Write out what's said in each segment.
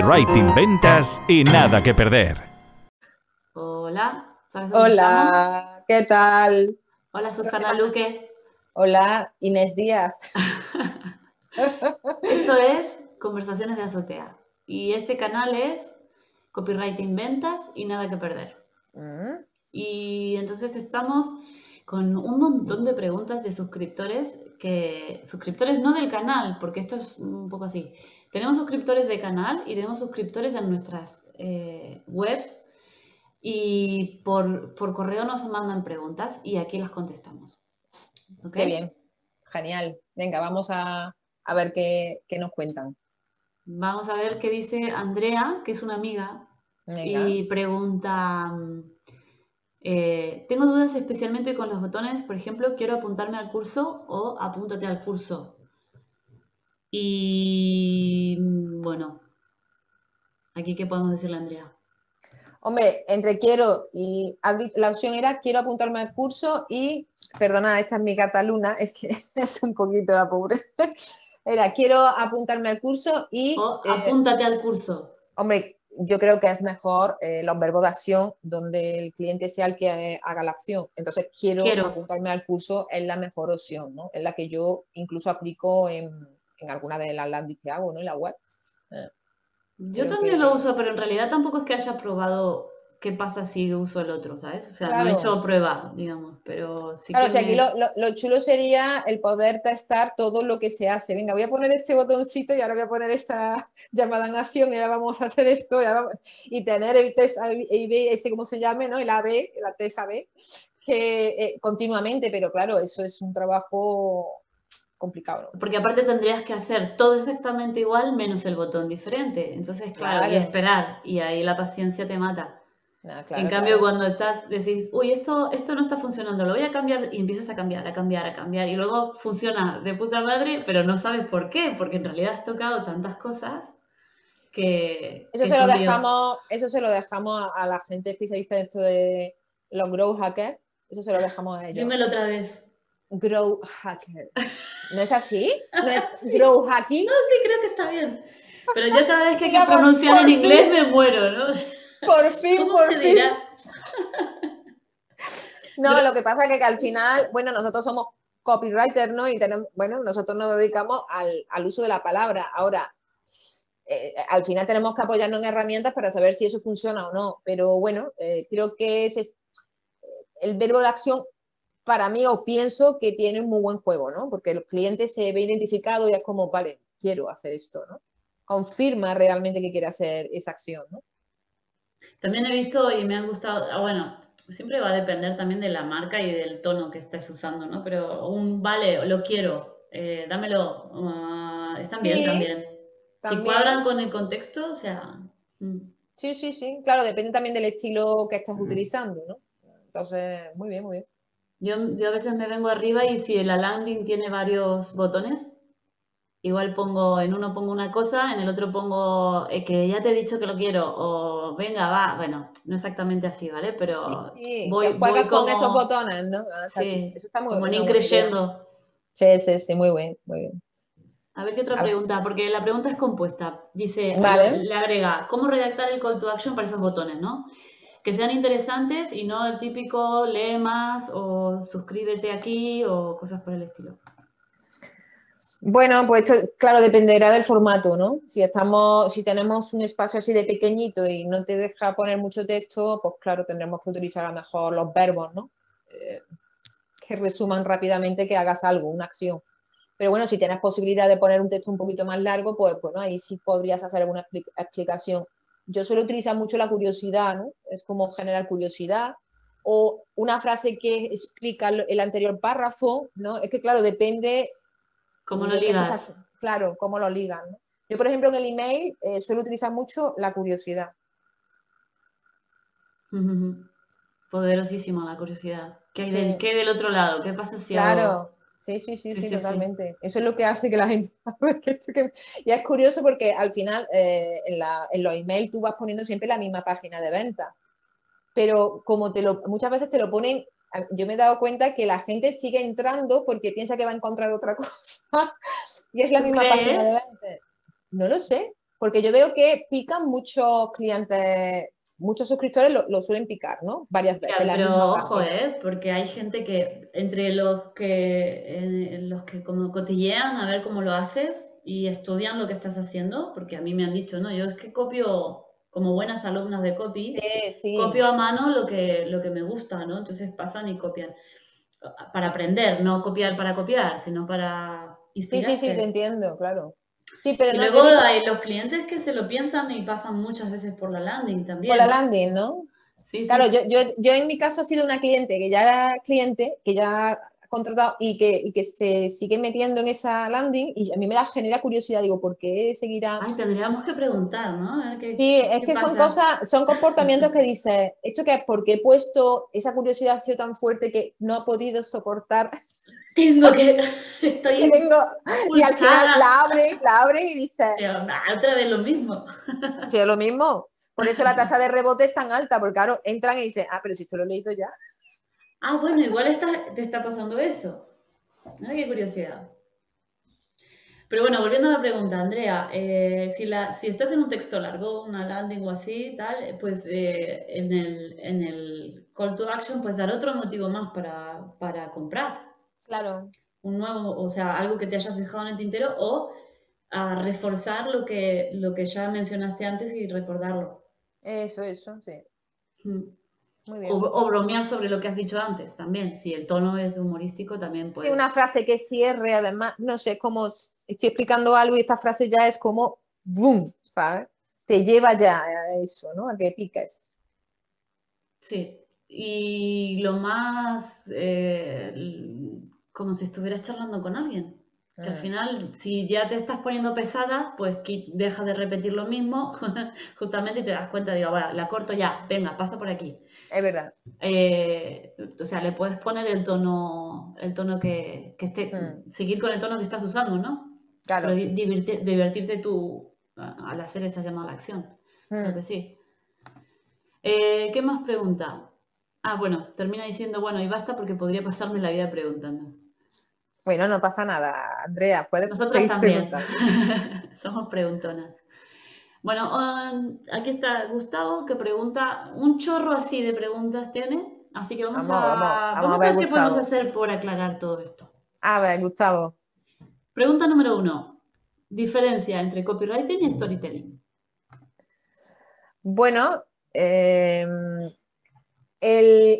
Copywriting, ventas y nada que perder. Hola. Hola, ¿qué tal? Hola, Susana Luque. Hola, Inés Díaz. Esto es Conversaciones de Azotea. Y este canal es Copywriting, ventas y nada que perder. Mm. Y entonces estamos con un montón de preguntas de suscriptores, que suscriptores no del canal, porque esto es un poco así. Tenemos suscriptores de canal y tenemos suscriptores en nuestras eh, webs y por, correo nos mandan preguntas y aquí las contestamos. Qué bien, genial. Venga, vamos a, ver qué, nos cuentan. Vamos a ver qué dice Andrea, que es una amiga, y pregunta... Eh, tengo dudas especialmente con los botones, por ejemplo, quiero apuntarme al curso o apúntate al curso. Y bueno, aquí qué podemos decirle, Andrea. Hombre, entre quiero y la opción era quiero apuntarme al curso y, perdona, esta es mi Cataluna, es que es un poquito la pobre. Era quiero apuntarme al curso y... Eh, apúntate al curso. Hombre, yo creo que es mejor eh, los verbos de acción donde el cliente sea el que haga la acción. Entonces, quiero, apuntarme al curso es la mejor opción, ¿no? Es la que yo incluso aplico en, alguna de las landing que hago, ¿no? En la web. Eh, yo también lo uso, pero en realidad tampoco es que haya probado qué pasa si uso el otro, ¿sabes? O sea, no he hecho prueba, digamos, pero sí Claro, o sea, aquí lo, chulo sería el poder testar todo lo que se hace. Venga, voy a poner este botoncito y ahora voy a poner esta llamada en acción y ahora vamos a hacer esto y, tener el test AB, ese como se llame, ¿no? El AB, la test AB, que eh, continuamente, pero claro, eso es un trabajo complicado. Porque aparte tendrías que hacer todo exactamente igual menos el botón diferente. Entonces, claro, y esperar, y ahí la paciencia te mata en cambio, cuando estás, decís, uy, esto, esto no está funcionando, lo voy a cambiar y empiezas a cambiar, a cambiar, a cambiar y luego funciona de puta madre, pero no sabes por qué, porque en realidad has tocado tantas cosas que... Eso, se, lo dejamos, eso se lo dejamos a, la gente especialista en esto de los grow hackers, eso se lo dejamos a ellos. Dímelo otra vez. Grow hacker. ¿No es así? ¿No es grow hacking? No, sí, creo que está bien. Pero yo cada vez que hay que pronunciar en inglés me muero, ¿no? Por fin, por fin. No, lo que pasa es que, al final, bueno, nosotros somos copywriters, ¿no? Y tenemos, bueno, nosotros nos dedicamos al, uso de la palabra. Ahora, eh, al final tenemos que apoyarnos en herramientas para saber si eso funciona o no. Pero bueno, eh, creo que es, el verbo de acción para mí o pienso que tiene un muy buen juego, ¿no? Porque el cliente se ve identificado y es como, vale, quiero hacer esto, ¿no? Confirma realmente que quiere hacer esa acción, ¿no? También he visto y me han gustado, ah, bueno, siempre va a depender también de la marca y del tono que estés usando, ¿no? Pero un vale, lo quiero, eh, dámelo, uh, están bien también. Si cuadran con el contexto, o sea... Mm. Sí, sí, sí, claro, depende también del estilo que estás utilizando, ¿no? Entonces, muy bien, muy bien. Yo, yo a veces me vengo arriba y si la landing tiene varios botones, igual pongo, en uno pongo una cosa, en el otro pongo eh, que ya te he dicho que lo quiero, o venga, va, bueno, no exactamente así, ¿vale? Pero voy, voy con esos botones, ¿no? Ah, sí, eso está muy como ni creyendo. Sí, sí, sí, muy bien, muy bien. A ver qué otra pregunta, porque la pregunta es compuesta. Dice, le agrega, ¿cómo redactar el call to action para esos botones, no? Que sean interesantes y no el típico lee más o suscríbete aquí o cosas por el estilo. Bueno, pues claro, dependerá del formato, ¿no? Si estamos, si tenemos un espacio así de pequeñito y no te deja poner mucho texto, pues claro, tendremos que utilizar a lo mejor los verbos, ¿no? Eh, que resuman rápidamente que hagas algo, una acción. Pero bueno, si tienes posibilidad de poner un texto un poquito más largo, pues bueno, ahí sí podrías hacer alguna explicación. Yo suelo utilizar mucho la curiosidad, ¿no? Es como generar curiosidad o una frase que explica el anterior párrafo, ¿no? Es que claro, depende ¿Cómo lo ligas? Claro, cómo lo ligan. Yo, por ejemplo, en el email eh, suelo utilizar mucho la curiosidad. Poderosísima la curiosidad. ¿Qué hay, del, del, otro lado? ¿Qué pasa si Claro, sí, sí, sí, sí, totalmente. Eso es lo que hace que la gente... y es curioso porque al final eh, en, en, los emails tú vas poniendo siempre la misma página de venta. Pero como te lo, muchas veces te lo ponen yo me he dado cuenta que la gente sigue entrando porque piensa que va a encontrar otra cosa y es la misma página de venta. No lo sé. Porque yo veo que pican muchos clientes, muchos suscriptores lo, suelen picar, ¿no? Varias veces. pero ojo, ¿eh? Porque hay gente que, entre los que, los que como cotillean a ver cómo lo haces y estudian lo que estás haciendo, porque a mí me han dicho, no, yo es que copio como buenas alumnas de copy, copio a mano lo que, lo que me gusta, ¿no? Entonces pasan y copian. Para aprender, no copiar para copiar, sino para inspirarse. Sí, sí, sí, te entiendo, claro. Sí, pero y luego hay los clientes que se lo piensan y pasan muchas veces por la landing también. Por la landing, ¿no? Sí, claro, Yo, yo, yo en mi caso ha sido una cliente que ya era cliente, que ya contratado y que, y que se sigue metiendo en esa landing y a mí me da genera curiosidad, digo, ¿por qué seguirá? Ay, tendríamos que preguntar, ¿no? sí, es que son cosas, son comportamientos que dices, ¿esto qué es? Porque he puesto esa curiosidad ha sido tan fuerte que no ha podido soportar. Tengo que, estoy tengo, y al final la abren, la abren y dice otra vez lo mismo. Sí, es lo mismo. Por eso la tasa de rebote es tan alta, porque claro, entran y dicen, ah, pero si esto lo he leído ya. Ah, bueno, igual te está pasando eso. Ay, qué curiosidad. Pero bueno, volviendo a la pregunta, Andrea, eh, si, la, si estás en un texto largo, una landing o así, tal, pues eh, en, el, en el call to action, pues dar otro motivo más para, para comprar. Claro. Un nuevo, o sea, algo que te hayas dejado en el tintero o a reforzar lo que, lo que ya mencionaste antes y recordarlo. Eso, eso, sí. Mm. O, bromear sobre lo que has dicho antes también. Si el tono es humorístico, también puede. Una frase que cierre, además, no sé, cómo estoy explicando algo y esta frase ya es como boom, ¿sabes? Te lleva ya a eso, ¿no? A que piques. Sí. Y lo más. Eh, como si estuvieras charlando con alguien. al ah. final, si ya te estás poniendo pesada, pues deja de repetir lo mismo, justamente y te das cuenta, digo, bueno, la corto ya, venga, pasa por aquí. Es verdad. Eh, o sea, le puedes poner el tono, el tono que, esté, hmm. seguir con el tono que estás usando, ¿no? Claro. divertirte tú al hacer esa llamada a la acción. Creo que sí. Eh, ¿Qué más pregunta? Ah, bueno, termina diciendo, bueno, y basta porque podría pasarme la vida preguntando. Bueno, no pasa nada, Andrea, puedes Nosotros también. Somos preguntonas. Bueno, um, aquí está Gustavo que pregunta, un chorro así de preguntas tiene, así que vamos, a, ver, qué podemos hacer por aclarar todo esto. A ver, Gustavo. Pregunta número uno, diferencia entre copywriting y storytelling. Bueno, em, el,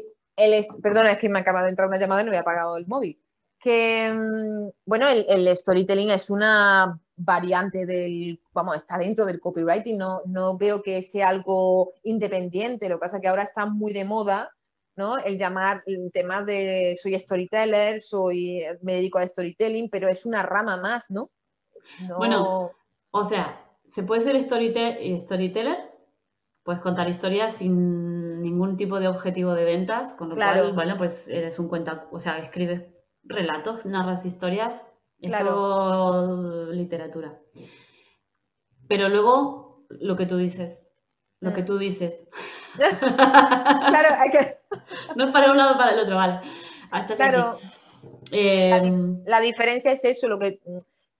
perdona, es que me acaba de entrar una llamada y no había apagado el móvil. Que, em, bueno, el storytelling es una variante del, vamos, está dentro del copywriting, no, no veo que sea algo independiente, lo que pasa es que ahora está muy de moda, ¿no? El llamar el tema de soy storyteller, soy, me dedico al storytelling, pero es una rama más, ¿no? Bueno, o sea, se puede ser storyteller, puedes contar historias sin ningún tipo de objetivo de ventas, con lo cual, bueno, pues eres un cuenta, o sea, escribes relatos, narras historias es claro. literatura. Pero luego, lo que tú dices, lo que mm. tú dices. claro, hay que... no es para un lado para el otro, vale. claro. Em, la, diferencia es eso, lo que,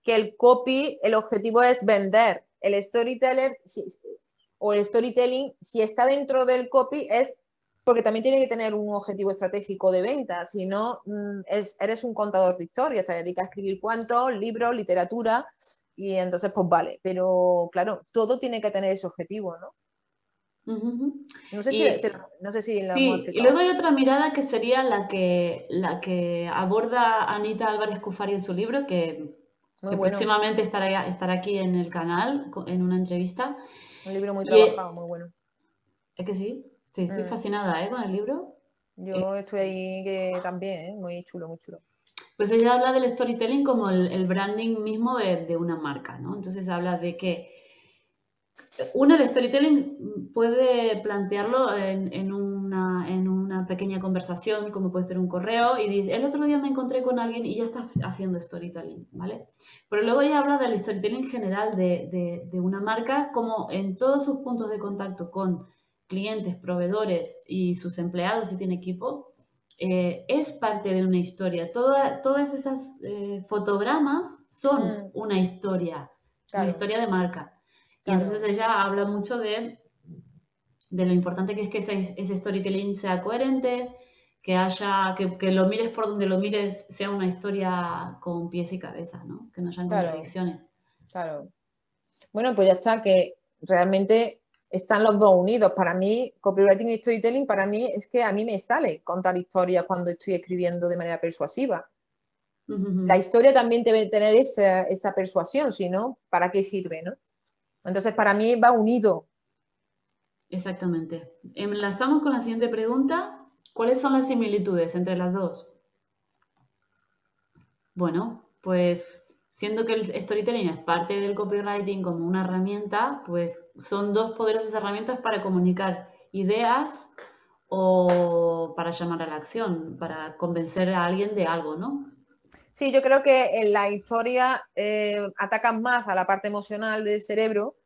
que el copy, el objetivo es vender. El storyteller o el storytelling, si está dentro del copy, es porque también tiene que tener un objetivo estratégico de venta, si no, mm, eres un contador de historias, te dedicas a escribir cuentos, libros, literatura, y entonces pues vale, pero claro, todo tiene que tener ese objetivo, ¿no? No sé, si, la sí, y luego hay otra mirada que sería la que, la que aborda Anita Álvarez Cufari en su libro, que, próximamente estará, estará aquí en el canal en una entrevista. Un libro muy trabajado, muy bueno. Es que sí, Sí, estoy mm. fascinada ¿eh? con el libro. Yo eh, estoy ahí que también, ¿eh? muy chulo, muy chulo. Pues ella habla del storytelling como el, branding mismo de, una marca, ¿no? Entonces habla de que uno, el storytelling puede plantearlo en, una, en, una, pequeña conversación, como puede ser un correo, y dice, el otro día me encontré con alguien y ya estás haciendo storytelling, ¿vale? Pero luego ella habla del storytelling general de, de una marca como en todos sus puntos de contacto con clientes, proveedores y sus empleados si tiene equipo, eh, es parte de una historia. todas esas eh, fotogramas son mm. una historia, una historia de marca. Y entonces ella habla mucho de, de lo importante que es que ese, storytelling sea coherente, que haya, que, lo mires por donde lo mires, sea una historia con pies y cabeza, ¿no? Que no haya contradicciones. Claro. Bueno, pues ya está, que realmente están los dos unidos. Para mí, copywriting y storytelling, para mí es que a mí me sale contar historias cuando estoy escribiendo de manera persuasiva. La historia también debe tener esa, esa, persuasión, si no, ¿para qué sirve? ¿no? Entonces, para mí va unido. Exactamente. Enlazamos con la siguiente pregunta. ¿Cuáles son las similitudes entre las dos? Bueno, pues siendo que el storytelling es parte del copywriting como una herramienta, pues son dos poderosas herramientas para comunicar ideas o para llamar a la acción, para convencer a alguien de algo, ¿no? Sí, yo creo que en la historia eh, atacan más a la parte emocional del cerebro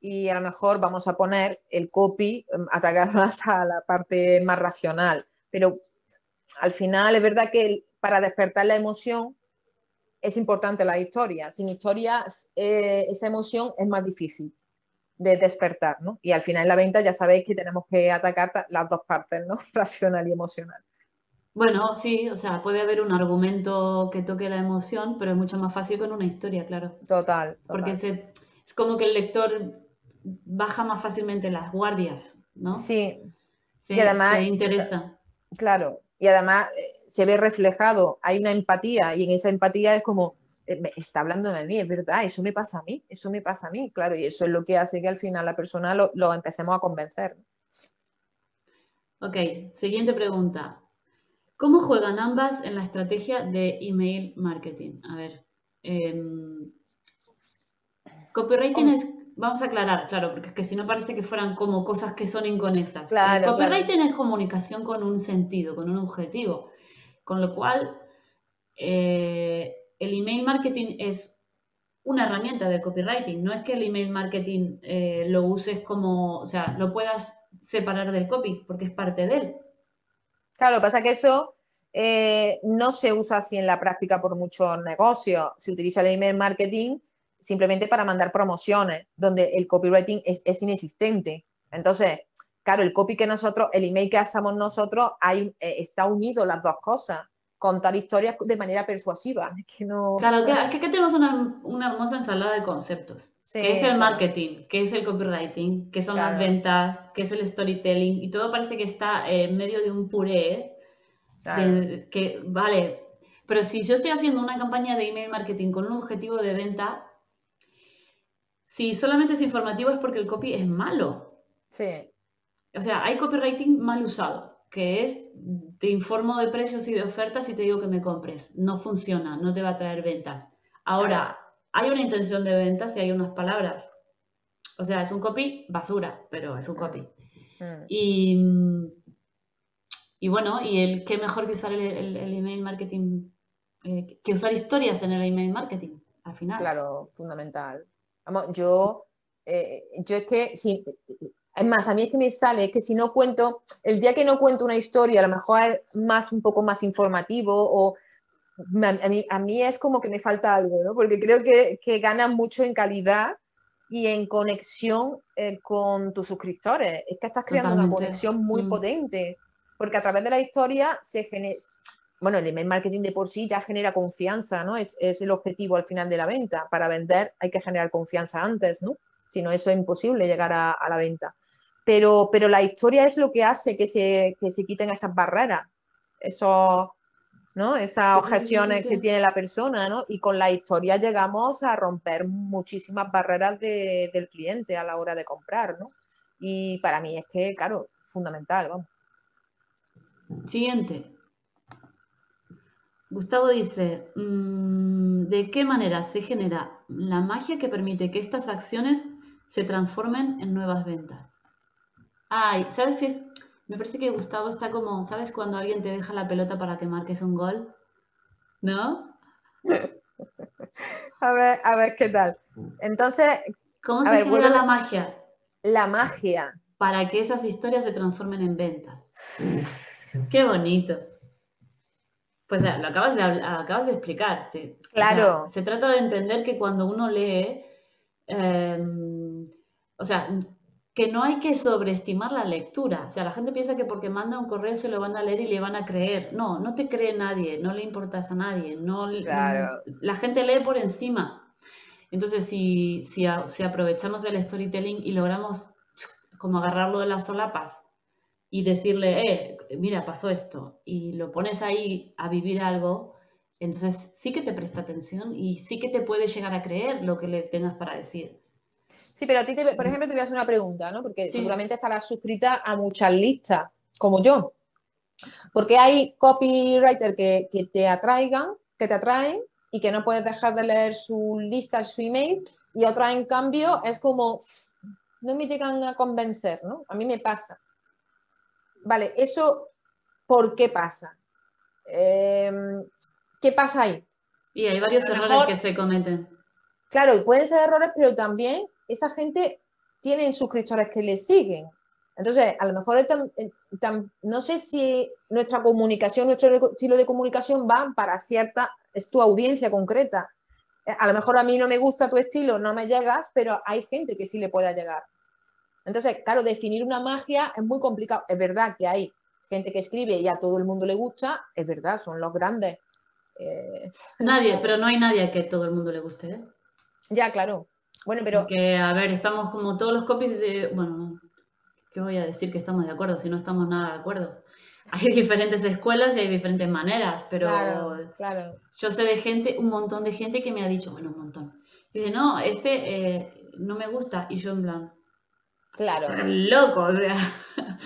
y a lo mejor vamos a poner el copy, em, atacar más a la parte más racional. Pero al final es verdad que para despertar la emoción es importante la historia. Sin historia, eh, esa emoción es más difícil de despertar, ¿no? Y al final en la venta ya sabéis que tenemos que atacar las dos partes, ¿no? Racional y emocional. Bueno, sí, o sea, puede haber un argumento que toque la emoción, pero es mucho más fácil con una historia, claro. Total. Porque es como que el lector baja más fácilmente las guardias, ¿no? Sí. Y además, se interesa. Claro, y además eh, se ve reflejado, hay una empatía y en esa empatía es como, eh, está hablando de mí, es verdad, eso me pasa a mí, eso me pasa a mí, claro, y eso es lo que hace que al final la persona lo, lo empecemos a convencer. Ok, siguiente pregunta. ¿Cómo juegan ambas en la estrategia de email marketing? A ver, em, copywriting es, vamos a aclarar, claro, porque es que si no parece que fueran como cosas que son inconexas. Claro, copywriting es comunicación con un sentido, con un objetivo, con lo cual eh, el email marketing es una herramienta de copywriting, no es que el email marketing eh, lo uses como, o sea, lo puedas separar del copy, porque es parte de él. Claro, pasa que eso eh, no se usa así en la práctica por muchos negocios. Se utiliza el email marketing simplemente para mandar promociones, donde el copywriting es, inexistente. Entonces, claro, el copy que nosotros, el email que hacemos nosotros, hay, eh, está unido las dos cosas. Contar historias de manera persuasiva. Claro, que, es que tenemos una, hermosa ensalada de conceptos. ¿Qué es el marketing? ¿Qué es el copywriting? ¿Qué son las ventas? ¿Qué es el storytelling? Y todo parece que está en medio de un puré que, vale, pero si yo estoy haciendo una campaña de email marketing con un objetivo de venta, si solamente es informativo es porque el copy es malo. Sí. O sea, hay copywriting mal usado, que es te informo de precios y de ofertas y te digo que me compres. No funciona, no te va a traer ventas. Ahora, hay una intención de ventas y hay unas palabras. O sea, es un copy basura, pero es un copy. Mm. Y y bueno, y el qué mejor que usar el, email marketing, eh, que usar historias en el email marketing, al final. Claro, fundamental. Vamos, yo, eh, yo es que, si, es más, a mí es que me sale, que si no cuento, el día que no cuento una historia, a lo mejor es más, un poco más informativo o a mí, a mí es como que me falta algo, ¿no? Porque creo que, que gana mucho en calidad y en conexión eh, con tus suscriptores. Es que estás creando una conexión muy mm. potente porque a través de la historia se genera, bueno, el email marketing de por sí ya genera confianza, ¿no? Es, el objetivo al final de la venta. Para vender hay que generar confianza antes, ¿no? Si no, eso es imposible llegar a, la venta. Pero, pero la historia es lo que hace que se, que se quiten esas barreras, eso, ¿no? esas objeciones que tiene la persona, ¿no? Y con la historia llegamos a romper muchísimas barreras del cliente a la hora de comprar, ¿no? Y para mí es que, claro, fundamental, vamos. Siguiente. Gustavo dice, mm, ¿de qué manera se genera la magia que permite que estas acciones se transformen en nuevas ventas? Ay, ¿sabes qué? Me parece que Gustavo está como, ¿sabes cuando alguien te deja la pelota para que marques un gol? ¿No? a ver, a ver qué tal. Entonces, ¿cómo se genera la magia? La magia. Para que esas historias se transformen en ventas. Qué bonito. Pues lo acabas de, acabas de explicar. Sí. Claro. se trata de entender que cuando uno lee, em, o sea, que no hay que sobreestimar la lectura. O sea, la gente piensa que porque manda un correo se lo van a leer y le van a creer. No, no te cree nadie, no le importas a nadie. No, La gente lee por encima. Entonces, si, si, si aprovechamos el storytelling y logramos como agarrarlo de las solapas y decirle, eh, mira, pasó esto, y lo pones ahí a vivir algo, entonces sí que te presta atención y sí que te puede llegar a creer lo que le tengas para decir. Sí, pero a ti, por ejemplo, te voy a hacer una pregunta, ¿no? Porque seguramente estarás suscrita a muchas listas, como yo. Porque hay copywriters que, que, te atraigan, que te atraen y que no puedes dejar de leer su lista, su email, y otra en cambio es como, no me llegan a convencer, ¿no? A mí me pasa. Vale, eso, ¿por qué pasa? Em, ¿Qué pasa ahí? Y hay varios errores que se cometen. Claro, pueden ser errores, pero también esa gente tiene suscriptores que le siguen. Entonces, a lo mejor eh, no sé si nuestra comunicación, nuestro estilo de comunicación va para cierta, es tu audiencia concreta. Eh, a lo mejor a mí no me gusta tu estilo, no me llegas, pero hay gente que sí le pueda llegar. Entonces, claro, definir una magia es muy complicado. Es verdad que hay gente que escribe y a todo el mundo le gusta, es verdad, son los grandes. Eh, nadie, pero no hay nadie a que todo el mundo le guste. ¿eh? Ya, claro. Bueno, pero. Que, a ver, estamos como todos los copies de. Bueno, ¿qué voy a decir que estamos de acuerdo si no estamos nada de acuerdo? Hay diferentes escuelas y hay diferentes maneras, pero claro, yo sé de gente, un montón de gente que me ha dicho, bueno, un montón. Dice, no, este eh, no me gusta. Y yo en plan, Claro. Loco, o sea.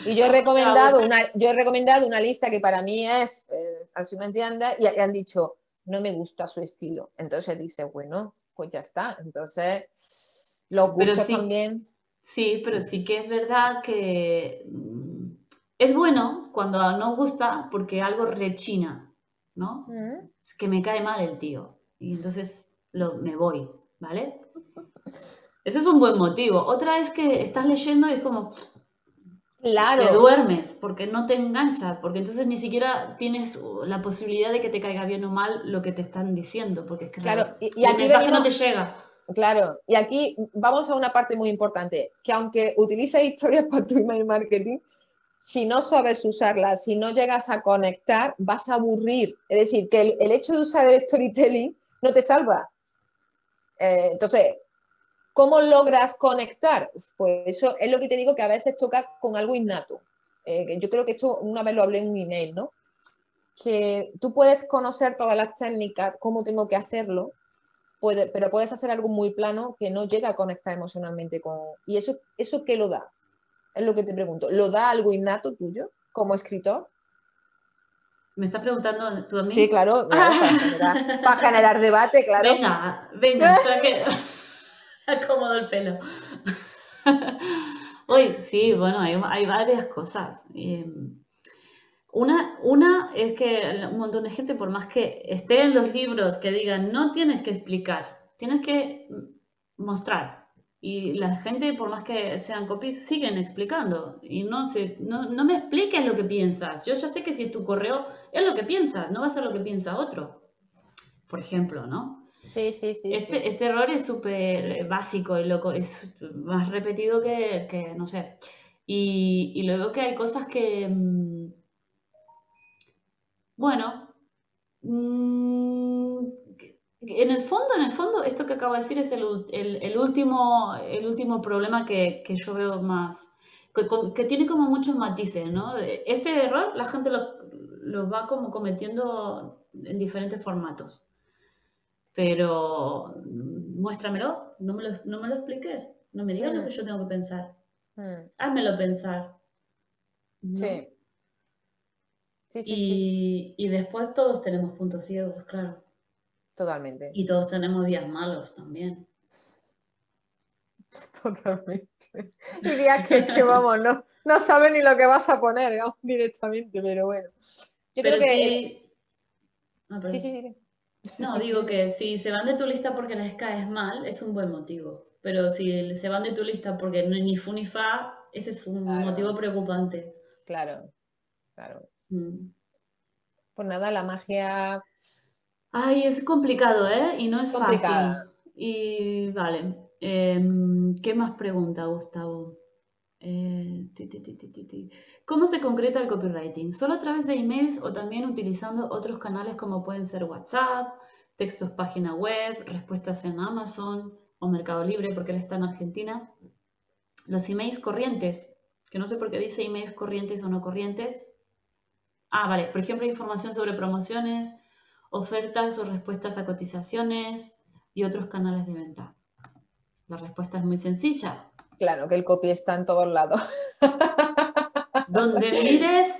Y yo he recomendado una, yo he recomendado una lista que para mí es, eh, así me entiendes, y, han dicho, no me gusta su estilo. Entonces dice, bueno, pues ya está. Entonces, los gustos también. Sí, pero sí que es verdad que mm, es bueno cuando no gusta porque algo rechina, ¿no? Es que me cae mal el tío. Y entonces lo, me voy, ¿vale? Eso es un buen motivo. Otra es que estás leyendo y es como... Claro. Te duermes porque no te engancha, porque entonces ni siquiera tienes la posibilidad de que te caiga bien o mal lo que te están diciendo, porque es que claro, y, y aquí no te llega. Claro, y aquí vamos a una parte muy importante, que aunque utilices historias para tu email marketing, si no sabes usarlas, si no llegas a conectar, vas a aburrir. Es decir, que el, hecho de usar el storytelling no te salva. Eh, entonces, ¿Cómo logras conectar? Pues eso es lo que te digo que a veces toca con algo innato. Eh, yo creo que esto una vez lo hablé en un email, ¿no? Que tú puedes conocer todas las técnicas, cómo tengo que hacerlo, puede, pero puedes hacer algo muy plano que no llega a conectar emocionalmente con... ¿Y eso, eso qué lo da? Es lo que te pregunto. ¿Lo da algo innato tuyo como escritor? ¿Me estás preguntando tú a mí? Sí, claro, para, generar, debate, claro. Venga, venga, acomodo el pelo. Hoy sí, bueno, hay, varias cosas. Em, una, una es que un montón de gente, por más que esté en los libros que digan, no tienes que explicar, tienes que mostrar. Y la gente, por más que sean copies, siguen explicando. Y no, se, no, no me expliques lo que piensas. Yo ya sé que si es tu correo, es lo que piensas, no va a ser lo que piensa otro. Por ejemplo, ¿no? Sí, sí, sí. Este, este error es súper básico y loco, es más repetido que, no sé. Y, luego que hay cosas que, mm, bueno, mm, en el fondo, en el fondo, esto que acabo de decir es el, último, el último problema que, yo veo más, que, tiene como muchos matices, ¿no? Este error la gente lo, lo va como cometiendo en diferentes formatos pero muéstramelo, no me lo, no me lo expliques, no me digas lo mm. que yo tengo que pensar. Mm. Házmelo pensar. Sí. Sí, sí, y, y, después todos tenemos puntos ciegos, claro. Totalmente. Y todos tenemos días malos también. Totalmente. Y días que, que vamos, no, no sabes ni lo que vas a poner directamente, pero bueno. Yo creo que. Ah, sí, sí, sí. No, digo que si se van de tu lista porque les caes mal, es un buen motivo. Pero si se van de tu lista porque no ni fu ni fa, ese es un motivo preocupante. Claro, claro. Mm. Pues nada, la magia. Ay, es complicado, ¿eh? Y no es fácil. Y vale. Em, ¿Qué más pregunta, Gustavo? ¿Cómo se concreta el copywriting? ¿Solo a través de emails o también utilizando otros canales como pueden ser WhatsApp, textos página web, respuestas en Amazon o Mercado Libre, porque él está en Argentina? Los emails corrientes, que no sé por qué dice emails corrientes o no corrientes. Ah, vale, por ejemplo, información sobre promociones, ofertas o respuestas a cotizaciones y otros canales de venta. La respuesta es muy sencilla. Claro, que el copy está en todos lados. Donde mires,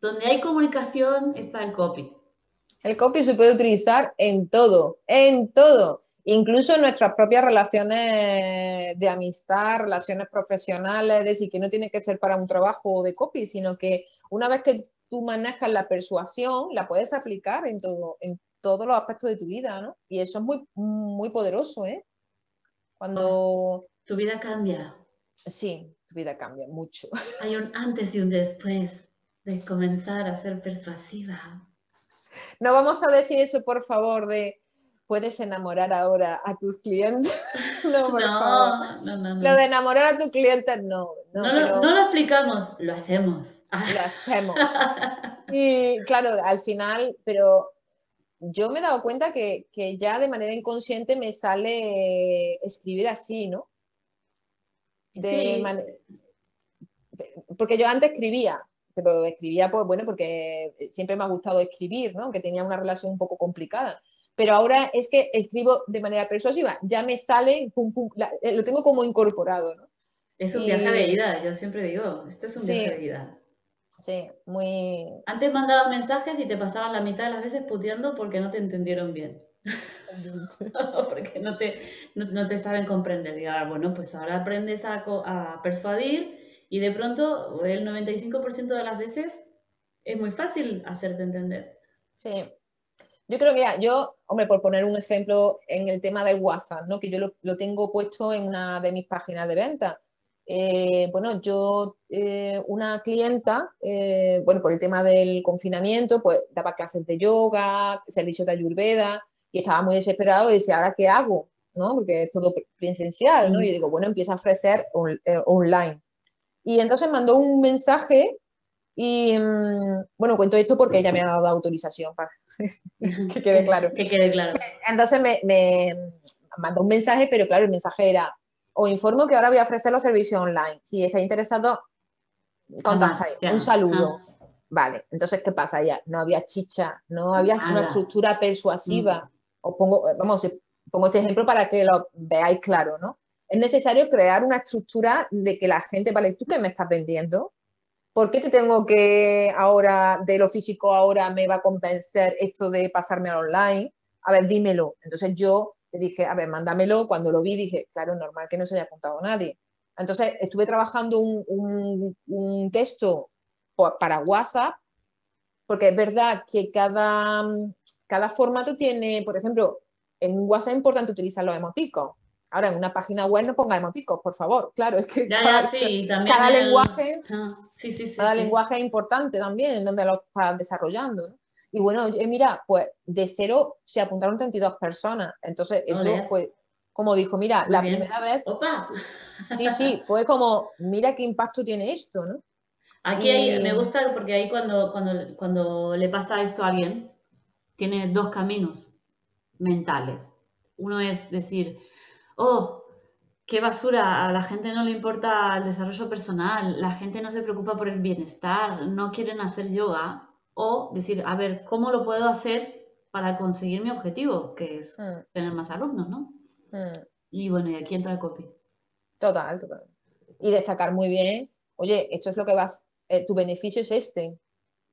donde hay comunicación, está el copy. El copy se puede utilizar en todo, en todo. Incluso en nuestras propias relaciones de amistad, relaciones profesionales, es decir, que no tiene que ser para un trabajo de copy, sino que una vez que tú manejas la persuasión, la puedes aplicar en todo, en todos los aspectos de tu vida, ¿no? Y eso es muy, muy poderoso, ¿eh? Cuando... Tu vida cambia. Sí, tu vida cambia mucho. Hay un antes y un después de comenzar a ser persuasiva. No vamos a decir eso, por favor, de puedes enamorar ahora a tus clientes. no, por no, no, no, Lo de enamorar a tus clientes, no. No, no, lo explicamos, lo hacemos. Lo hacemos. Y claro, al final, pero yo me he dado cuenta que, que, ya de manera inconsciente me sale escribir así, ¿no? Porque yo antes escribía, pero escribía, pues bueno, porque siempre me ha gustado escribir, ¿no? Que tenía una relación un poco complicada. Pero ahora es que escribo de manera persuasiva, ya me sale, pum, pum, eh, lo tengo como incorporado, ¿no? Es un viaje de ida, yo siempre digo, esto es un viaje de ida. Sí, muy... Antes mandabas mensajes y te pasaban la mitad de las veces puteando porque no te entendieron bien. porque no te, no, te saben comprender. Y ahora, bueno, pues ahora aprendes a, a persuadir y de pronto el 95% de las veces es muy fácil hacerte entender. Sí. Yo creo que yo, hombre, por poner un ejemplo en el tema del WhatsApp, ¿no? que yo lo, tengo puesto en una de mis páginas de venta. Eh, bueno, yo, eh, una clienta, eh, bueno, por el tema del confinamiento, pues daba clases de yoga, servicio de ayurveda, y estaba muy desesperado y decía, ¿ahora qué hago? ¿no? Porque es todo presencial, ¿no? Y yo digo, bueno, empieza a ofrecer eh, online. Y entonces mandó un mensaje y, mm, bueno, cuento esto porque ella me ha dado autorización para que quede claro. Que quede claro. Entonces me, me, mandó un mensaje, pero claro, el mensaje era, os informo que ahora voy a ofrecer los servicios online. Si está interesado, contactáis. Un saludo. Vale, entonces, ¿qué pasa? Ya no había chicha, no había una estructura persuasiva. Mm os pongo, vamos, pongo este ejemplo para que lo veáis claro, ¿no? Es necesario crear una estructura de que la gente, vale, ¿tú qué me estás vendiendo? ¿Por qué te tengo que ahora, de lo físico ahora me va a convencer esto de pasarme al online? A ver, dímelo. Entonces yo le dije, a ver, mándamelo. Cuando lo vi dije, claro, normal que no se haya apuntado nadie. Entonces estuve trabajando un, un texto para WhatsApp, porque es verdad que cada, cada formato tiene, por ejemplo, en WhatsApp es importante utilizar los emoticos. Ahora, en una página web no ponga emoticos, por favor. Claro, es que cada, lenguaje, cada lenguaje es importante también en donde lo estás desarrollando. Y bueno, mira, pues de cero se apuntaron 32 personas. Entonces, eso fue, como dijo, mira, la primera vez. Opa. Sí, sí, fue como, mira qué impacto tiene esto, ¿no? Aquí me gusta porque ahí cuando, cuando, cuando le pasa esto a alguien, tiene dos caminos mentales. Uno es decir, oh, qué basura, a la gente no le importa el desarrollo personal, la gente no se preocupa por el bienestar, no quieren hacer yoga. O decir, a ver, ¿cómo lo puedo hacer para conseguir mi objetivo, que es mm. tener más alumnos, ¿no? Mm. Y bueno, y aquí entra el copy. Total, total. Y destacar muy bien, oye, esto es lo que vas, eh, tu beneficio es este,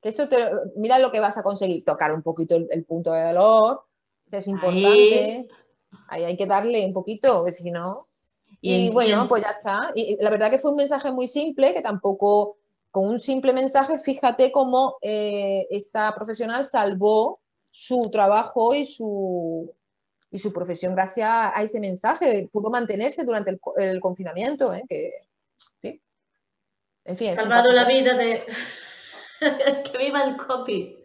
que esto te, mira lo que vas a conseguir, tocar un poquito el, punto de dolor, que es importante. Ahí. hay que darle un poquito, si no. Y, bueno, pues ya está. Y la verdad que fue un mensaje muy simple, que tampoco, con un simple mensaje, fíjate cómo eh, esta profesional salvó su trabajo y su, y su profesión gracias a ese mensaje. Pudo mantenerse durante el, confinamiento. ¿eh? Que, En fin, Salvado la vida de que viva el copy.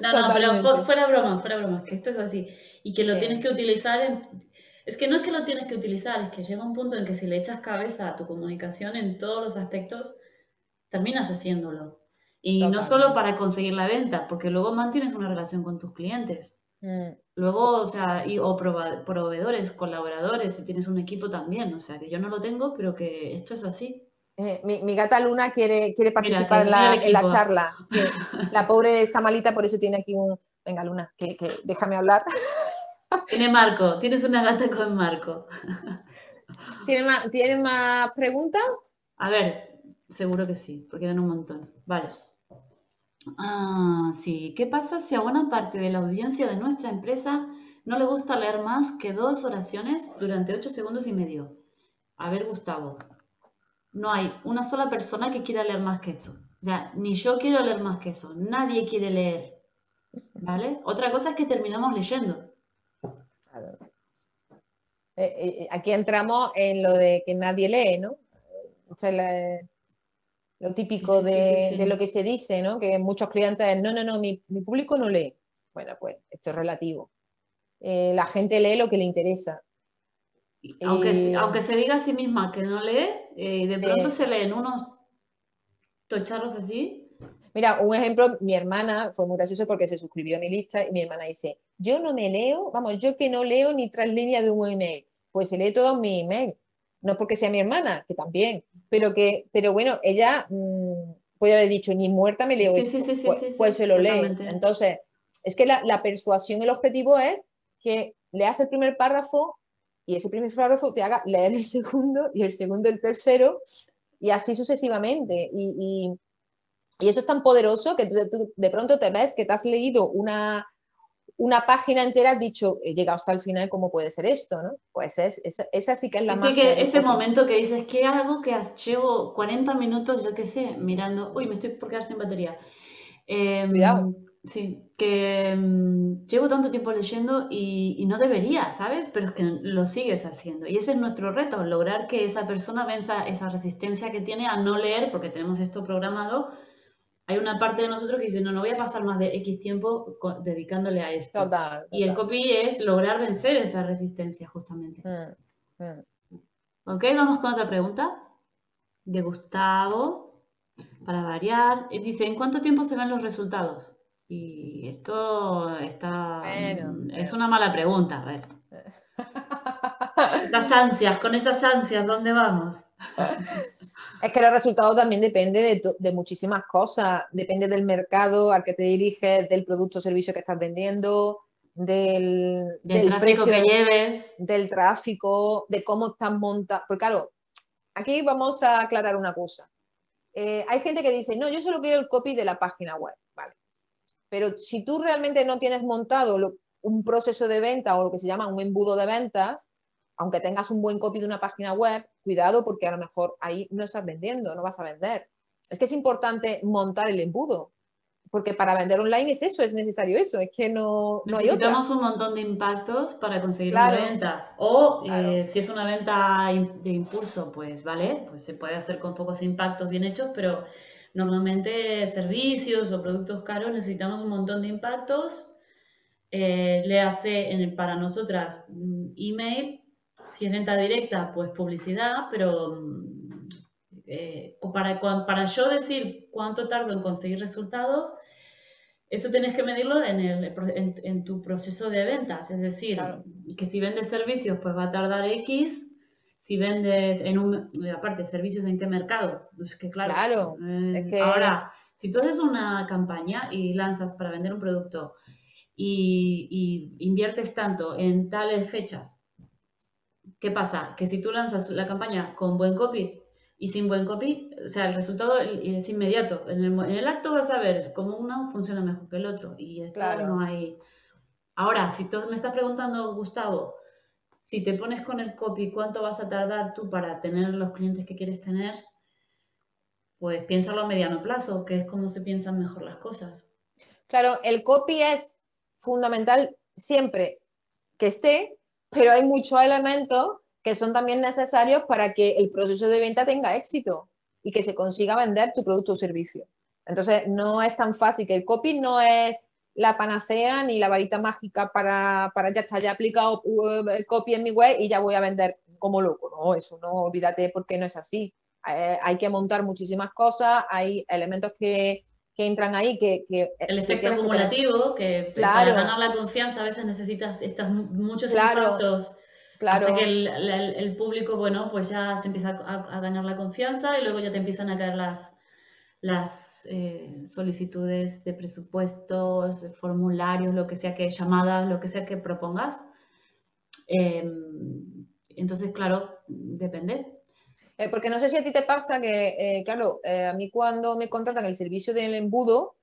no, no, pero fuera broma, fuera broma, que esto es así. Y que lo tienes que utilizar en... Es que no es que lo tienes que utilizar, es que llega un punto en que si le echas cabeza a tu comunicación en todos los aspectos, terminas haciendo Y no solo para conseguir la venta, porque luego mantienes una relación con tus clientes. Mm. Luego, o sea, y, o proveedores, colaboradores, si tienes un equipo también. O sea, que yo no lo tengo, pero que esto es así. Eh, mi, gata Luna quiere, quiere participar en, la, charla. La pobre está malita, por eso tiene aquí un... Venga, Luna, que, déjame hablar. Tiene Marco, tienes una gata con Marco. ¿Tiene más, ¿Tiene más preguntas? A ver, seguro que sí, porque eran un montón. Vale. Ah, sí. ¿Qué pasa si a buena parte de la audiencia de nuestra empresa no le gusta leer más que dos oraciones durante ocho segundos y medio? A ver, Gustavo. No hay una sola persona que quiera leer más que eso. O sea, ni yo quiero leer más que eso. Nadie quiere leer. ¿Vale? Otra cosa es que terminamos leyendo. Eh, eh, aquí entramos en lo de que nadie lee, ¿no? O sea, la, lo típico de, lo que se dice, ¿no? Que muchos clientes, no, no, no, mi, público no lee. Bueno, pues esto es relativo. Eh, la gente lee lo que le interesa. Aunque, aunque se diga a sí misma que no lee, eh, de pronto se leen unos tocharros así. Mira, un ejemplo, mi hermana fue muy gracioso porque se suscribió a mi lista y mi hermana dice, yo no me leo, vamos, yo que no leo ni tras líneas de un email, pues se lee todo mi email. No porque sea mi hermana, que también, pero que, pero bueno, ella mm, puede haber dicho, ni muerta me leo esto, pues, pues, se lo lee. Entonces, es que la, la, persuasión, el objetivo es que leas el primer párrafo y ese primer párrafo te haga leer el segundo y el segundo el tercero y así sucesivamente. Y, y, y eso es tan poderoso que tú, de pronto te ves que te has leído una, una página entera has dicho, he llegado hasta el final, ¿cómo puede ser esto? ¿no? Pues es, esa sí que es la más... que ese momento que dices, ¿qué hago? Que llevo 40 minutos, yo qué sé, mirando, uy, me estoy por quedar sin batería. Em, Cuidado. Sí, que em, llevo tanto tiempo leyendo y, no debería, ¿sabes? Pero es que lo sigues haciendo. Y ese es nuestro reto, lograr que esa persona venza esa resistencia que tiene a no leer, porque tenemos esto programado hay una parte de nosotros que dice, no, no voy a pasar más de X tiempo dedicándole a esto. Total, Y el copy es lograr vencer esa resistencia, justamente. Mm, mm. Ok, vamos con otra pregunta de Gustavo, para variar. Dice, ¿en cuánto tiempo se ven los resultados? Y esto está... Mm, es una mala pregunta, a ver. Las ansias, con esas ansias, ¿dónde vamos? Es que los resultados también depende de, muchísimas cosas. Depende del mercado al que te diriges, del producto o servicio que estás vendiendo, del, del, tráfico que lleves. Del tráfico, de cómo estás montado. Porque claro, aquí vamos a aclarar una cosa. Eh, hay gente que dice, no, yo solo quiero el copy de la página web. Pero si tú realmente no tienes montado un proceso de venta o lo que se llama un embudo de ventas, aunque tengas un buen copy de una página web, cuidado porque a lo mejor ahí no estás vendiendo, no vas a vender. Es que es importante montar el embudo, porque para vender online es eso, es necesario eso, es que no, no hay otra. Necesitamos un montón de impactos para conseguir una venta. O eh, si es una venta de impulso, pues vale, pues se puede hacer con pocos impactos bien hechos, pero normalmente servicios o productos caros necesitamos un montón de impactos. Eh, le hace en para nosotras mm, email si es venta directa, pues publicidad, pero mm, eh, para, para yo decir cuánto tardo en conseguir resultados, eso tienes que medirlo en, el, en, tu proceso de ventas. Es decir, que si vendes servicios, pues va a tardar X. Si vendes en un, aparte, servicios en qué mercado, pues que claro. Eh, ahora, si tú haces una campaña y lanzas para vender un producto y, y inviertes tanto en tales fechas ¿Qué pasa? Que si tú lanzas la campaña con buen copy y sin buen copy, o sea, el resultado es inmediato. En el, acto vas a ver cómo uno funciona mejor que el otro. Y esto no hay. Ahora, si tú me estás preguntando, Gustavo, si te pones con el copy, ¿cuánto vas a tardar tú para tener los clientes que quieres tener? Pues piénsalo a mediano plazo, que es como se piensan mejor las cosas. Claro, el copy es fundamental siempre que esté pero hay muchos elementos que son también necesarios para que el proceso de venta tenga éxito y que se consiga vender tu producto o servicio. Entonces, no es tan fácil, que el copy no es la panacea ni la varita mágica para, para ya estar ya aplicado uh, copy en mi web y ya voy a vender como loco. No, eso no, olvídate porque no es así. Eh, hay que montar muchísimas cosas, hay elementos que, que entran ahí que... que el efecto acumulativo, que, para ganar la confianza a veces necesitas estos muchos claro, Claro. Hasta que el, el, público, bueno, pues ya se empieza a, a, ganar la confianza y luego ya te empiezan a caer las, las eh, solicitudes de presupuestos, formularios, lo que sea que llamadas, lo que sea que propongas. Em, entonces, claro, depende. Eh, porque no sé si a ti te pasa que, eh, claro, a mí cuando me contratan el servicio del embudo,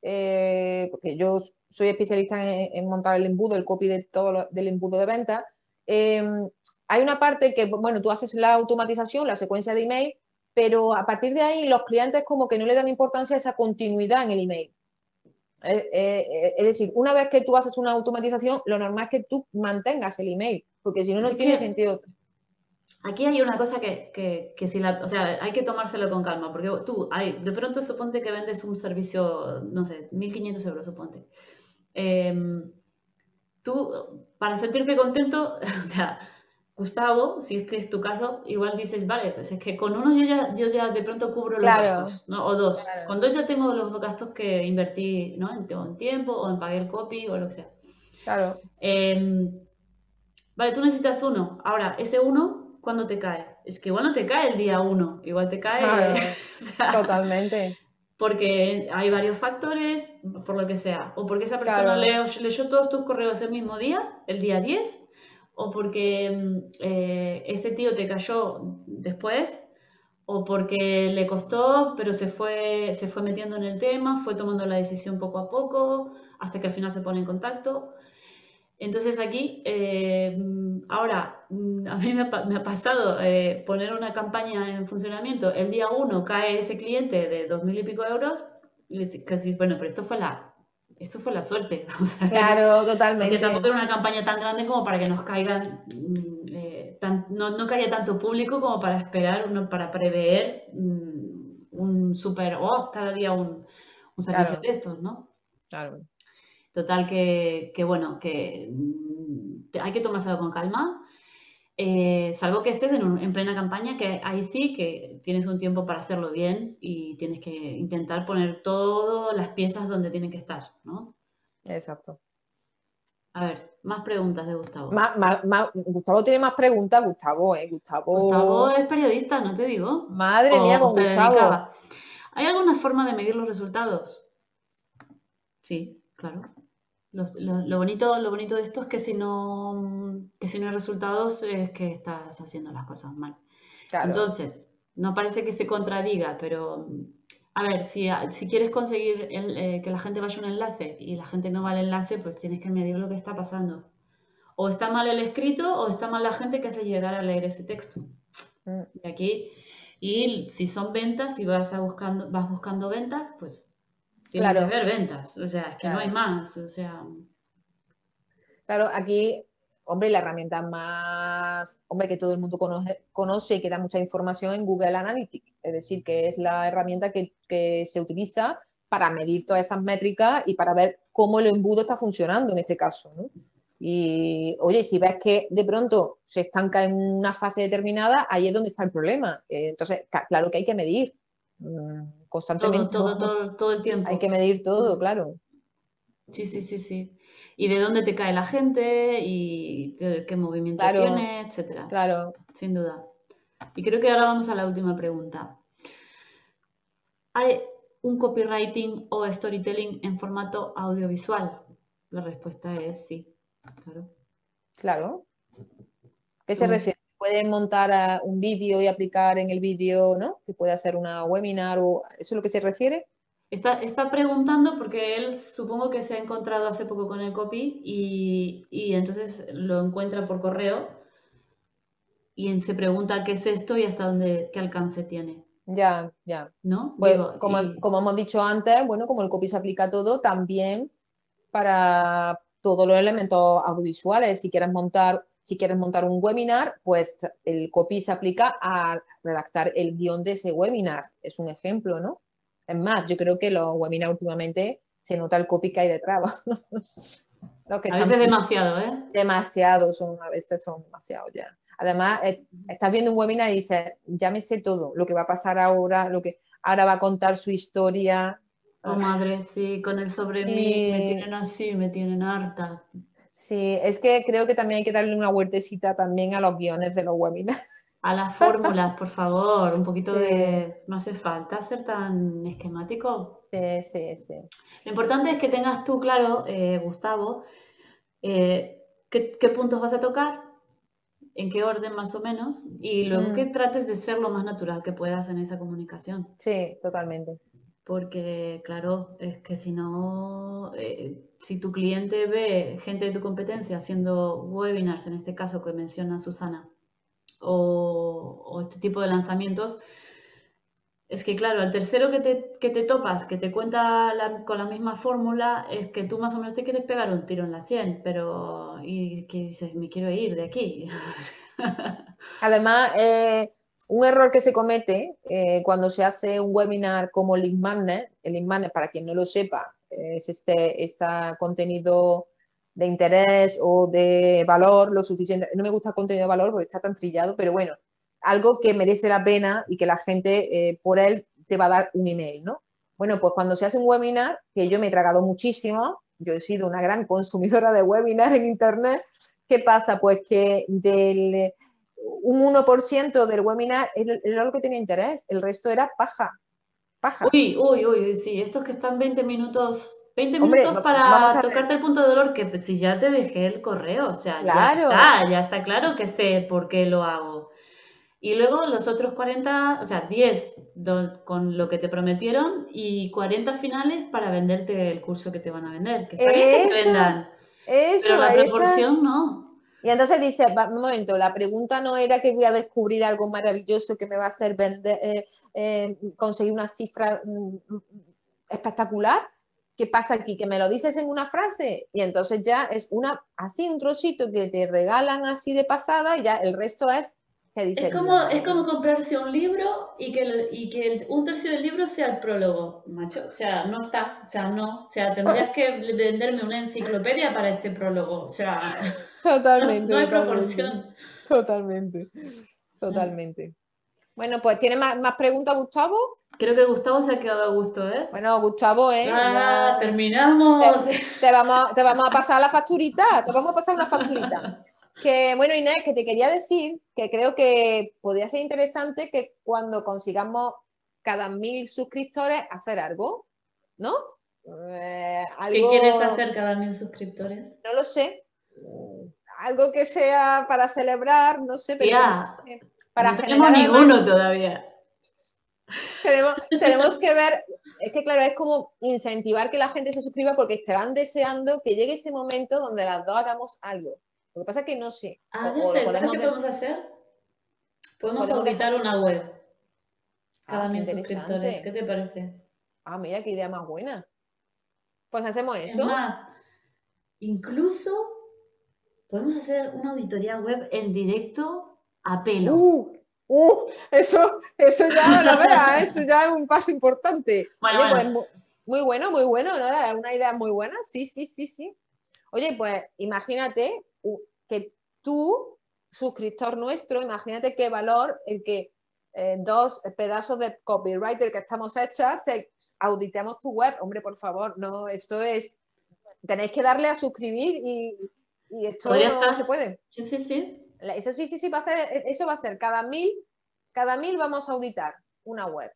porque yo soy especialista en, montar el embudo, el copy de todo del embudo de venta, em, hay una parte que, bueno, tú haces la automatización, la secuencia de email, pero a partir de ahí los clientes como que no le dan importancia a esa continuidad en el email. Eh, eh, eh, es decir, una vez que tú haces una automatización, lo normal es que tú mantengas el email, porque si no, no tiene sentido. Aquí hay una cosa que, que, si la, o sea, hay que tomárselo con calma, porque tú, hay, de pronto suponte que vendes un servicio, no sé, 1.500 euros, suponte. Em, tú, para sentirte contento, o sea, Gustavo, si es que es tu caso, igual dices, vale, pues es que con uno yo ya, yo ya de pronto cubro los gastos, ¿no? O dos. Con dos ya tengo los gastos que invertí, ¿no? En, tiempo o en pagar el copy o lo que sea. Claro. Em, vale, tú necesitas uno. Ahora, ese uno, ¿cuándo te cae? Es que igual no te cae el día uno, igual te cae... totalmente. Porque hay varios factores, por lo que sea. O porque esa persona leyó, leyó todos tus correos el mismo día, el día 10, o porque mm, eh, ese tío te cayó después, o porque le costó, pero se fue, se fue metiendo en el tema, fue tomando la decisión poco a poco, hasta que al final se pone en contacto. Entonces aquí, eh, mm, ahora, mm, a mí me ha, pasado eh, poner una campaña en funcionamiento, el día uno cae ese cliente de dos mil y pico euros, y casi, bueno, pero esto fue la esto fue la suerte. claro, totalmente. Porque tampoco era una campaña tan grande como para que nos caigan, mm, eh, no, no caiga tanto público como para esperar, uno, para prever mm, un super, oh, cada día un, un servicio de estos, ¿no? Claro. Total que, que bueno, que mm, hay que tomárselo con calma eh, salvo que estés en, plena campaña, que ahí sí que tienes un tiempo para hacerlo bien y tienes que intentar poner todas las piezas donde tienen que estar, ¿no? Exacto. A ver, más preguntas de Gustavo. Gustavo tiene más preguntas, Gustavo, ¿eh? Gustavo... Gustavo es periodista, no te digo. Madre mía, con Gustavo. ¿Hay alguna forma de medir los resultados? Sí, claro lo, bonito, lo bonito de esto es que si no, que si no hay resultados es que estás haciendo las cosas mal. Entonces, no parece que se contradiga, pero a ver, si, si quieres conseguir eh, que la gente vaya a un enlace y la gente no va al enlace, pues tienes que medir lo que está pasando. O está mal el escrito o está mal la gente que se llegar a leer ese texto. Mm. Y aquí, y si son ventas, y vas, a buscando, vas buscando ventas, pues Tienes claro. que ver ventas, o sea, es que no hay más, o sea... Claro, aquí, hombre, la herramienta más, hombre, que todo el mundo conoce, conoce y que da mucha información en Google Analytics, es decir, que es la herramienta que, que se utiliza para medir todas esas métricas y para ver cómo el embudo está funcionando en este caso, ¿no? Y oye, si ves que de pronto se estanca en una fase determinada, ahí es donde está el problema. Eh, entonces, claro que hay que medir. Constantemente. Todo, todo, todo, el tiempo. Hay que medir todo, claro. Sí, sí, sí, sí. Y de dónde te cae la gente y qué movimiento tiene, etcétera. Claro. Sin duda. Y creo que ahora vamos a la última pregunta. ¿Hay un copywriting o storytelling en formato audiovisual? La respuesta es sí. Claro. Claro. ¿Qué se refiere? Pueden montar un vídeo y aplicar en el vídeo, ¿no? Que puede hacer una webinar o ¿eso es lo que se refiere? Está, está preguntando porque él supongo que se ha encontrado hace poco con el copy y, y entonces lo encuentra por correo y se pregunta qué es esto y hasta dónde, qué alcance tiene. Ya, ya. ¿No? Pues, como, como hemos dicho antes, bueno, como el copy se aplica a todo, también para todos los elementos audiovisuales. Si quieres montar si quieres montar un webinar, pues el copy se aplica a redactar el guion de ese webinar. Es un ejemplo, ¿no? Es más, yo creo que los webinars últimamente se nota el copy que hay detrás. a veces demasiado, ¿eh? Demasiado, son, a veces son demasiado ya. Además, estás viendo un webinar y dices, ya me sé todo, lo que va a pasar ahora, lo que ahora va a contar su historia. Oh, madre, sí, con el sobre mí, me tienen así, me tienen harta. Sí, es que creo que también hay que darle una huertecita también a los guiones de los webinars. A las fórmulas, por favor, un poquito de... No hace falta ser tan esquemático. Sí, sí, sí. Lo importante es que tengas tú claro, eh, Gustavo, eh, qué, puntos vas a tocar, en qué orden más o menos, y luego que mm. trates de ser lo más natural que puedas en esa comunicación. Sí, totalmente. Porque, claro, es que si no, eh, si tu cliente ve gente de tu competencia haciendo webinars, en este caso que menciona Susana, o, este tipo de lanzamientos, es que claro, el tercero que te, que te topas, que te cuenta con la misma fórmula, es que tú más o menos te quieres pegar un tiro en la sien, pero y que dices, me quiero ir de aquí. Además, eh, un error que se comete eh, cuando se hace un webinar como el Link Magnet, para quien no lo sepa, es este, este contenido de interés o de valor lo suficiente. No me gusta el contenido de valor porque está tan trillado, pero bueno, algo que merece la pena y que la gente eh, por él te va a dar un email, ¿no? Bueno, pues cuando se hace un webinar, que yo me he tragado muchísimo, yo he sido una gran consumidora de webinars en Internet, ¿qué pasa? Pues que del un 1% del webinar era lo que tenía interés, el resto era paja. Paja. Uy, uy, uy, sí, estos que están 20 minutos 20 minutos para tocarte el punto de dolor que si ya te dejé el correo, o sea, ya está, ya está claro que sé por qué lo hago. Y luego los otros 40, o sea, 10 con lo que te prometieron y 40 finales para venderte el curso que te van a vender. Que está bien que te vendan. pero la proporción no. Y entonces dice, un momento, la pregunta no era que voy a descubrir algo maravilloso que me va a hacer vender, eh, eh, conseguir una cifra mm, espectacular, ¿Qué pasa aquí? Que me lo dices en una frase y entonces ya es una así un trocito que te regalan así de pasada y ya el resto es que. Es como, es como comprarse un libro y que, y que un tercio del libro sea el prólogo, macho. O sea, no está, o sea, no. O sea, tendrías que venderme una enciclopedia para este prólogo. O sea, totalmente. no, hay proporción. Totalmente, totalmente. Bueno, pues ¿tiene más, más preguntas, Gustavo? Creo que Gustavo se ha quedado a gusto, ¿eh? Bueno, Gustavo, ¿eh? Ah, terminamos. Te, vamos, te vamos a pasar la facturita, te vamos a pasar una facturita. Que bueno, Inés, que te quería decir que creo que podría ser interesante que cuando consigamos cada mil suscriptores hacer algo, ¿no? Eh, ¿Qué quieres hacer cada mil suscriptores? No lo sé. Algo que sea para celebrar, no sé, pero para no tenemos ninguno todavía tenemos, que ver, es que claro, es como incentivar que la gente se suscriba porque estarán deseando que llegue ese momento donde las dos hagamos algo. Lo que pasa es que no sé. Ah, qué podemos hacer? Podemos, auditar una web cada ah, mil suscriptores. ¿Qué te parece? Ah, mira, qué idea más buena. Pues hacemos eso. Es más, incluso podemos hacer una auditoría web en directo a pelo. Uh, Uh, eso, eso ya, la verdad, eso ya es un paso importante. Bueno, pues, muy bueno, muy bueno, ¿no? Una idea muy buena, sí, sí, sí, sí. Oye, pues imagínate que tú, suscriptor nuestro, imagínate qué valor el que eh, dos pedazos de copywriter que estamos hechas, te auditemos tu web. Hombre, por favor, no, esto es, tenéis que darle a suscribir y, y esto no se puede. Sí, sí, sí. Eso sí, sí, sí, va a ser, eso va a ser cada mil, cada mil vamos a auditar una web.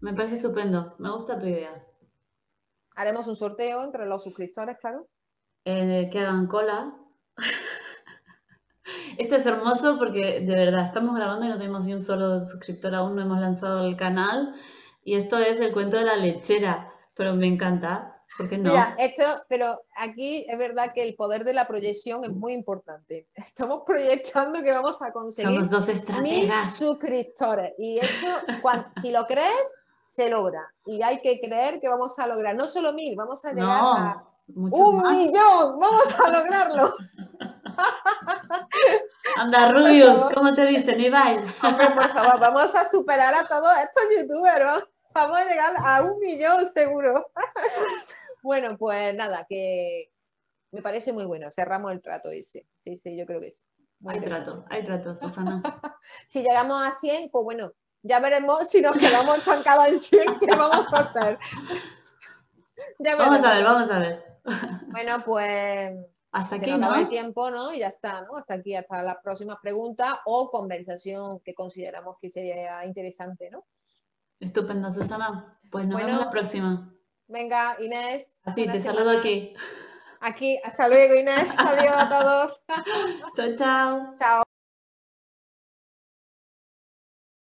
Me parece estupendo, me gusta tu idea. Haremos un sorteo entre los suscriptores, claro. Eh, que hagan cola. Este es hermoso porque de verdad estamos grabando y no tenemos ni un solo suscriptor aún, no hemos lanzado el canal. Y esto es el cuento de la lechera, pero me encanta. Mira, esto, pero aquí es verdad que el poder de la proyección es muy importante. Estamos proyectando que vamos a conseguir dos mil suscriptores. Y esto, si lo crees, se logra. Y hay que creer que vamos a lograr, no solo mil, vamos a llegar a un millón. Vamos a lograrlo. Anda, Rubius, ¿cómo te dicen, Ibai? Hombre, por favor, vamos a superar a todos estos youtubers. Vamos a llegar a un millón seguro. bueno, pues nada, que me parece muy bueno. Cerramos el trato ese. Sí, sí, yo creo que sí. hay trato, hay trato, Susana. si llegamos a 100, pues bueno, ya veremos si nos quedamos estancados en 100, qué vamos a hacer. vamos a ver, vamos a ver. Bueno, pues hasta aquí, ¿no? el tiempo, ¿no? Y ya está, ¿no? Hasta aquí, hasta las próximas preguntas o conversación que consideramos que sería interesante, ¿no? Estupendo, Susana. Pues nos vemos la próxima. Venga, Inés. Así, te saludo aquí. Aquí, hasta luego, Inés. Adiós a todos. chao, chao. Chao.